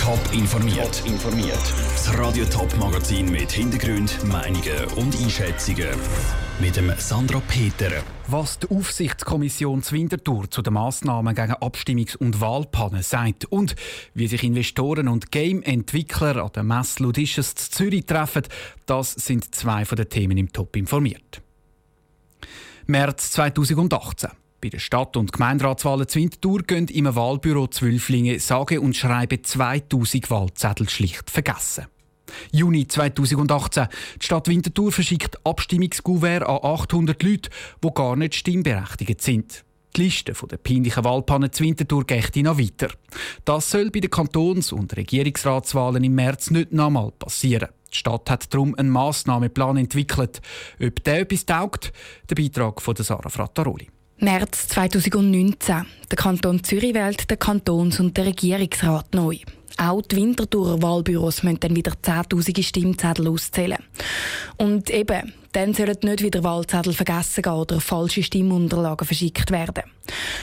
Top informiert. informiert. Das Radio Top Magazin mit Hintergrund, Meinungen und Einschätzungen mit dem Sandra Peter. Was die Aufsichtskommission Zwintertour zu den Massnahmen gegen Abstimmungs- und Wahlpannen sagt und wie sich Investoren und Game-Entwickler an der Messe Ludisches Zürich treffen, das sind zwei von den Themen im Top informiert. März 2018. Bei der Stadt- und Gemeinderatswahlen Zwintertour gehen im Wahlbüro Zwölflinge sage und schreiben 2000 Wahlzettel schlicht vergessen. Juni 2018. Die Stadt Winterthur verschickt Abstimmungskuvert an 800 Leute, die gar nicht stimmberechtigt sind. Die Liste der peinlichen Wahlpannen zu Winterthur geht noch weiter. Das soll bei den Kantons- und Regierungsratswahlen im März nicht nochmal passieren. Die Stadt hat darum einen Massnahmeplan entwickelt. Ob der etwas taugt? Der Beitrag von Sarah Frattaroli. März 2019. Der Kanton Zürich wählt den Kantons- und den Regierungsrat neu. Auch die Winterthurer Wahlbüros müssen dann wieder zehntausende Stimmzettel auszählen. Und eben, dann sollen nicht wieder Wahlzettel vergessen gehen oder falsche Stimmunterlagen verschickt werden.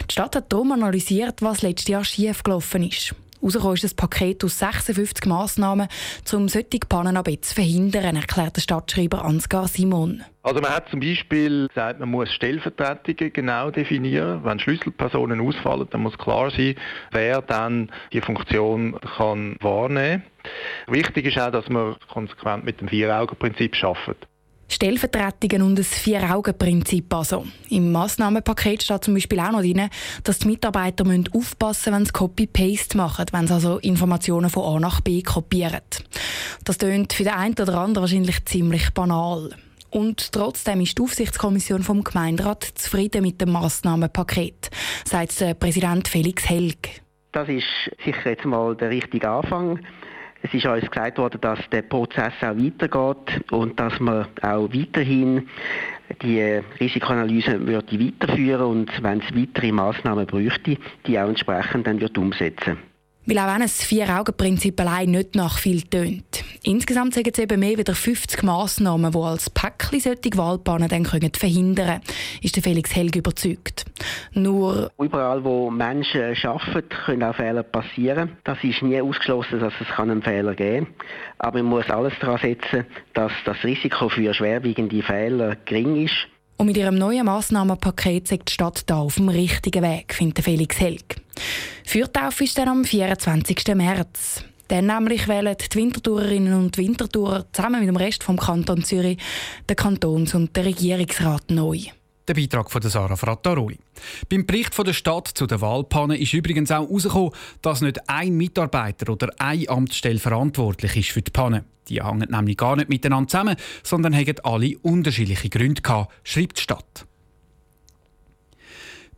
Die Stadt hat darum analysiert, was letztes Jahr schiefgelaufen ist. Rausgekommen ist ein Paket aus 56 Massnahmen, um solche Pannen ab jetzt zu verhindern, erklärt der Stadtschreiber Ansgar Simon. Also man hat zum Beispiel gesagt, man muss Stellvertretungen genau definieren. Wenn Schlüsselpersonen ausfallen, dann muss klar sein, wer dann die Funktion kann wahrnehmen kann. Wichtig ist auch, dass man konsequent mit dem Vier-Augen-Prinzip arbeitet. Stellvertretungen und das Vier-Augen-Prinzip also. Im Massnahmenpaket steht zum Beispiel auch noch drin, dass die Mitarbeiter müssen aufpassen müssen, wenn sie Copy-Paste machen, wenn sie also Informationen von A nach B kopieren. Das klingt für den einen oder anderen wahrscheinlich ziemlich banal. Und trotzdem ist die Aufsichtskommission vom Gemeinderat zufrieden mit dem Massnahmenpaket, sagt der Präsident Felix Helg. Das ist sicher jetzt mal der richtige Anfang. Es ist uns gesagt worden, dass der Prozess auch weitergeht und dass man auch weiterhin die Risikoanalyse würde weiterführen und wenn es weitere Maßnahmen bräuchte, die auch entsprechend dann wird umsetzen. Weil auch wenn ein Vier-Augen-Prinzip allein nicht nach viel tönt. Insgesamt sind es eben mehr als 50 Massnahmen, die als Päckchen solche Wahlbahnen dann können verhindern können, ist der Felix Helg überzeugt. Nur... Überall, wo Menschen arbeiten, können auch Fehler passieren. Das ist nie ausgeschlossen, dass es einen Fehler geben kann. Aber man muss alles daran setzen, dass das Risiko für schwerwiegende Fehler gering ist. Und mit ihrem neuen Massnahmenpaket sagt die Stadt da auf dem richtigen Weg, findet Felix Helg. Fürtauf ist dann am 24. März. Dann nämlich wählen die Wintertourerinnen und Wintertourer zusammen mit dem Rest vom Kanton Zürich den Kantons- und den Regierungsrat neu. Der Beitrag von Sarah Frattaroli. Beim Bericht von der Stadt zu der Wahlpanne ist übrigens auch herausgekommen, dass nicht ein Mitarbeiter oder eine Amtsstelle verantwortlich ist für die Panne. Die hängen nämlich gar nicht miteinander zusammen, sondern haben alle unterschiedliche Gründe gehabt, schreibt die Stadt.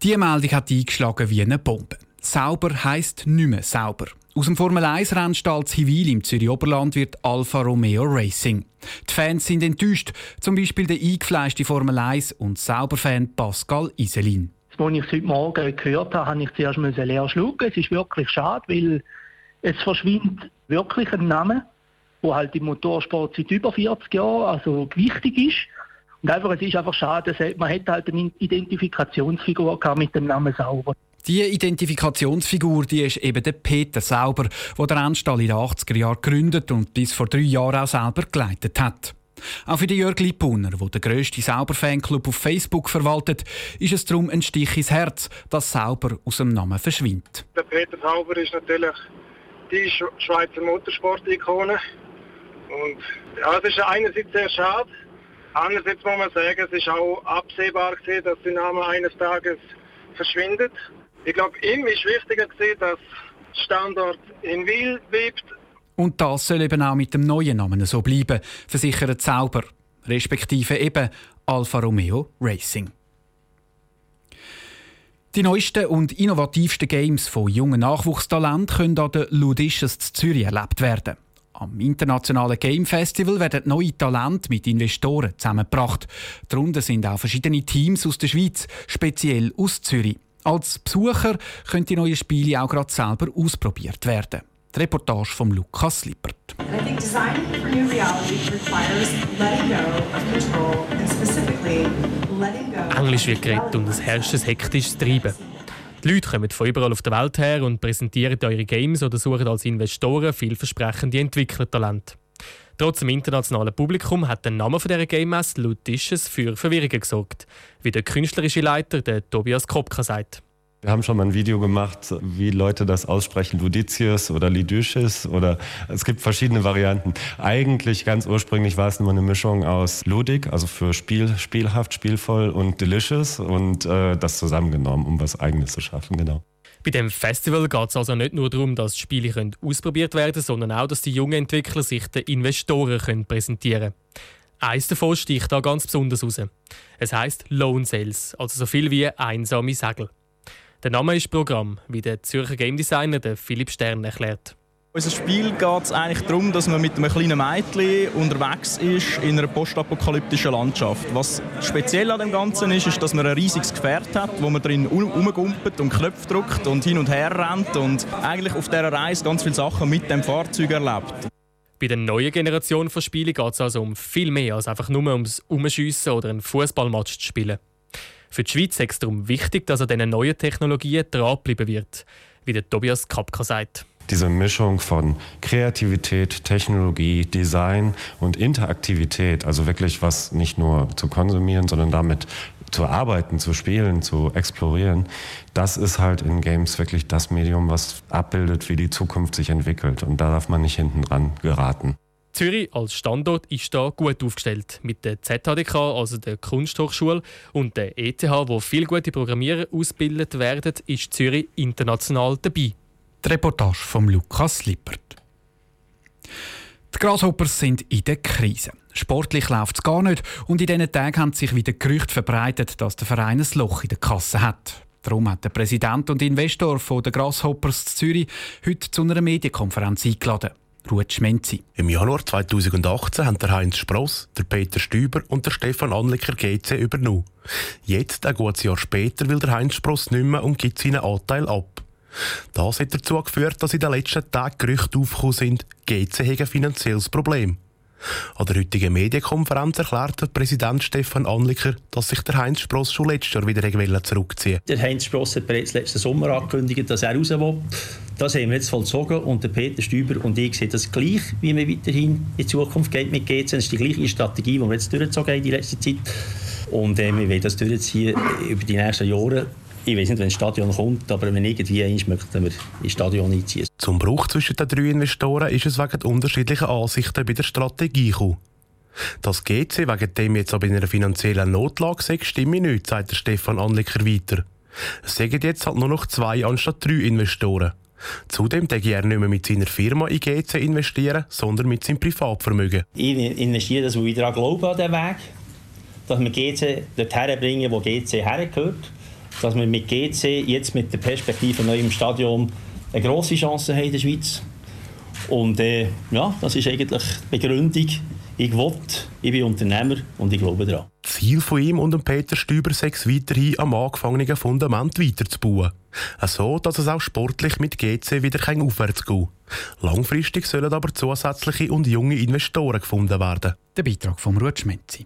Diese Meldung hat eingeschlagen wie eine Bombe. Sauber heisst nicht mehr sauber. Aus dem Formel 1 Rennstall Zivil im Zürich Oberland wird Alfa Romeo Racing. Die Fans sind enttäuscht, zum Beispiel der eingefleischte Formel 1 und Sauber-Fan Pascal Iselin. Als ich es heute Morgen gehört habe, habe ich zuerst leer schlucken. Es ist wirklich schade, weil es verschwindet wirklich ein Name, der halt im Motorsport seit über 40 Jahren also wichtig ist. Und einfach, es ist einfach schade, man hätte halt eine Identifikationsfigur mit dem Namen Sauber. Die Identifikationsfigur die ist eben der Peter Sauber, der den Rennstall in den 80er Jahren gegründet und bis vor drei Jahren auch selber geleitet hat. Auch für Jörg Lippuner, der den grössten Sauber-Fanclub auf Facebook verwaltet, ist es darum ein Stich ins Herz, dass Sauber aus dem Namen verschwindet. Der Peter Sauber ist natürlich die Schweizer Motorsport-Ikone. Und ja, es ist einerseits sehr schade, andererseits muss man sagen, es ist auch absehbar gewesen, dass der Name eines Tages verschwindet. Ich glaube, ihm ist wichtiger gewesen, dass der Standort in Wil bleibt. Und das soll eben auch mit dem neuen Namen so bleiben, versichert Zauber, respektive eben Alfa Romeo Racing. Die neuesten und innovativsten Games von jungen Nachwuchstalenten können an der Ludisches Zürich erlebt werden. Am internationalen Game Festival werden neue Talente mit Investoren zusammengebracht. Darunter sind auch verschiedene Teams aus der Schweiz, speziell aus Zürich. Als Besucher können die neuen Spiele auch gerade selber ausprobiert werden. Die Reportage von Lukas Lippert. Englisch wird geredet und es herrscht ein hektisches Treiben. Die Leute kommen von überall auf der Welt her und präsentieren ihre Games oder suchen als Investoren vielversprechende Entwicklertalente. Trotz dem internationalen Publikum hat der Name dieser Game Messe laut für Verwirrung gesorgt, wie der künstlerische Leiter der Tobias Kopka sagt. Wir haben schon mal ein Video gemacht, wie Leute das aussprechen, Ludicius oder Lidyschis oder es gibt verschiedene Varianten. Eigentlich ganz ursprünglich war es immer eine Mischung aus Ludig, also für Spiel, spielhaft, spielvoll und Delicious und äh, das zusammengenommen, um was Eigenes zu schaffen, genau. Bei dem Festival geht es also nicht nur darum, dass Spiele können ausprobiert werden können, sondern auch, dass die jungen Entwickler sich den Investoren können präsentieren können. Eines davon sticht da ganz besonders raus. Es heißt Lone Sales, also so viel wie einsame Segel. Der Name ist Programm, wie der Zürcher Game Designer Philipp Stern erklärt. Unser Spiel geht es eigentlich darum, dass man mit einem kleinen Mädchen unterwegs ist in einer postapokalyptischen Landschaft. Was speziell an dem Ganzen ist, ist, dass man ein riesiges Gefährt hat, wo man drin rumgumpelt und Knöpfe drückt und hin und her rennt und eigentlich auf dieser Reise ganz viele Sachen mit dem Fahrzeug erlebt. Bei der neuen Generation von Spielen geht es also um viel mehr als einfach nur ums Umschiessen oder einen Fußballmatch zu spielen. Für die Schweiz ist es darum wichtig, dass an diesen neuen Technologien dranbleiben wird, wie der Tobias Kapka sagt. Diese Mischung von Kreativität, Technologie, Design und Interaktivität, also wirklich was nicht nur zu konsumieren, sondern damit zu arbeiten, zu spielen, zu explorieren, das ist halt in Games wirklich das Medium, was abbildet, wie die Zukunft sich entwickelt. Und da darf man nicht hinten dran geraten. Zürich als Standort ist da gut aufgestellt. Mit der ZHDK, also der Kunsthochschule, und der ETH, wo viele gute Programmierer ausgebildet werden, ist Zürich international dabei. Die Reportage von Lukas Lippert. Die Grasshoppers sind in der Krise. Sportlich läuft es gar nicht und in diesen Tagen haben sich wieder Gerüchte verbreitet, dass der Verein ein Loch in der Kasse hat. Darum hat der Präsident und Investor von der Grasshoppers Zürich heute zu einer Medienkonferenz eingeladen. Ruth Schmenzi. Im Januar 2018 haben der Heinz Spross, der Peter Stüber und der Stefan Anliker GC übernommen. Jetzt, ein gutes Jahr später, will der Heinz Spross nicht mehr und gibt seinen Anteil ab. Das hat dazu geführt, dass in den letzten Tagen Gerüchte aufgekommen sind, GC ein finanzielles Problem. An der heutigen Medienkonferenz erklärt der Präsident Stefan Anliker, dass sich der Heinz Spross schon letztes Jahr wieder zurückziehen Der Heinz Spross hat bereits letzten Sommer angekündigt, dass er raus will. Das haben wir jetzt vollzogen und der Peter Stüber und ich sehen das gleich, wie wir weiterhin in Zukunft geht mit GC. Das ist die gleiche Strategie, die wir jetzt durchgezogen haben in die letzte Zeit. Und äh, wir werden das durchziehen über die nächsten Jahre ich weiß nicht, wenn das Stadion kommt, aber wenn irgendwie eins möchten wir ins Stadion einziehen. Zum Bruch zwischen den drei Investoren ist es wegen unterschiedlicher Ansichten bei der Strategie gekommen. Das GC wegen dem jetzt aber in einer finanziellen Notlage sei, stimme nicht, sagt der Stefan Anliker weiter. Es sagen jetzt halt nur noch zwei anstatt drei Investoren. Zudem denke er nicht mehr mit seiner Firma in GC investieren, sondern mit seinem Privatvermögen. Ich investiere, dass wir wieder an glauben an diesen Weg, dass wir GC dorthin bringen, wo GC hergehört dass wir mit GC jetzt mit der Perspektive neu im Stadion eine grosse Chance haben in der Schweiz. Und äh, ja, das ist eigentlich die Begründung. Ich will, ich bin Unternehmer und ich glaube daran. Ziel von ihm und Peter Stüber sei es weiterhin am angefangenen Fundament weiterzubauen. So, dass es auch sportlich mit GC wieder aufwärts gehen Langfristig sollen aber zusätzliche und junge Investoren gefunden werden. Der Beitrag von Ruth Schmetzi.